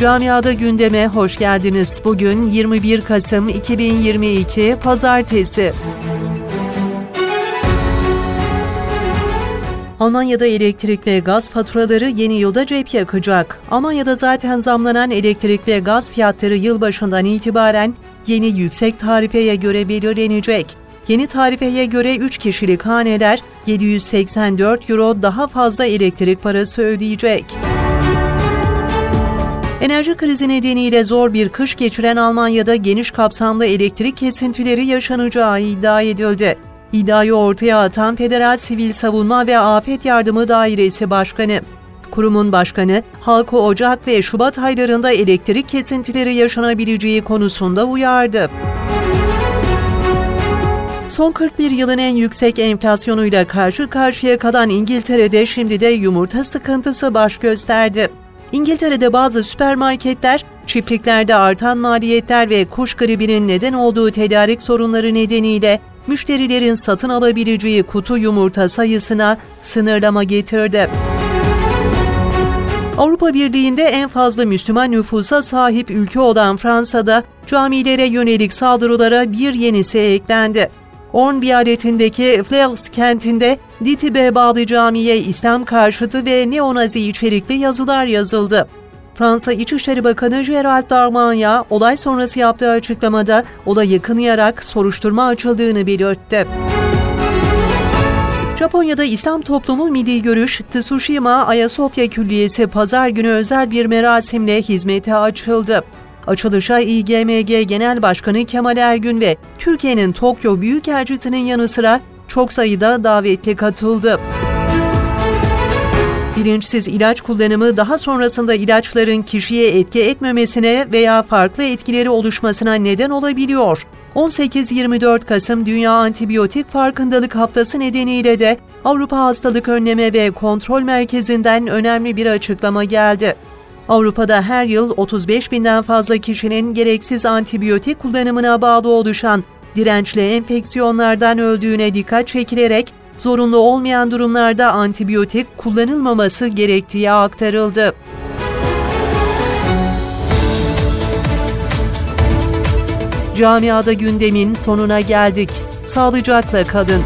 Camiada gündeme hoş geldiniz. Bugün 21 Kasım 2022 Pazartesi. Almanya'da elektrik ve gaz faturaları yeni yılda cep yakacak. Almanya'da zaten zamlanan elektrik ve gaz fiyatları yılbaşından itibaren yeni yüksek tarifeye göre belirlenecek. Yeni tarifeye göre 3 kişilik haneler 784 euro daha fazla elektrik parası ödeyecek. Enerji krizi nedeniyle zor bir kış geçiren Almanya'da geniş kapsamlı elektrik kesintileri yaşanacağı iddia edildi. İddiayı ortaya atan Federal Sivil Savunma ve Afet Yardımı Dairesi Başkanı. Kurumun başkanı, halkı Ocak ve Şubat aylarında elektrik kesintileri yaşanabileceği konusunda uyardı. Son 41 yılın en yüksek enflasyonuyla karşı karşıya kalan İngiltere'de şimdi de yumurta sıkıntısı baş gösterdi. İngiltere'de bazı süpermarketler, çiftliklerde artan maliyetler ve kuş gribinin neden olduğu tedarik sorunları nedeniyle müşterilerin satın alabileceği kutu yumurta sayısına sınırlama getirdi. Avrupa Birliği'nde en fazla Müslüman nüfusa sahip ülke olan Fransa'da camilere yönelik saldırılara bir yenisi eklendi. Orn viyaletindeki Flers kentinde Ditibe bağlı camiye İslam karşıtı ve neonazi içerikli yazılar yazıldı. Fransa İçişleri Bakanı Gerald Darmanin olay sonrası yaptığı açıklamada olayı kınayarak soruşturma açıldığını belirtti. Japonya'da İslam toplumu milli görüş Tsushima Ayasofya Külliyesi pazar günü özel bir merasimle hizmete açıldı. Açılışa İGMG Genel Başkanı Kemal Ergün ve Türkiye'nin Tokyo Büyükelçisi'nin yanı sıra çok sayıda davetli katıldı. Bilinçsiz ilaç kullanımı daha sonrasında ilaçların kişiye etki etmemesine veya farklı etkileri oluşmasına neden olabiliyor. 18-24 Kasım Dünya Antibiyotik Farkındalık Haftası nedeniyle de Avrupa Hastalık Önleme ve Kontrol Merkezi'nden önemli bir açıklama geldi. Avrupa'da her yıl 35 binden fazla kişinin gereksiz antibiyotik kullanımına bağlı oluşan dirençli enfeksiyonlardan öldüğüne dikkat çekilerek zorunlu olmayan durumlarda antibiyotik kullanılmaması gerektiği aktarıldı. Camiada gündemin sonuna geldik. Sağlıcakla kalın.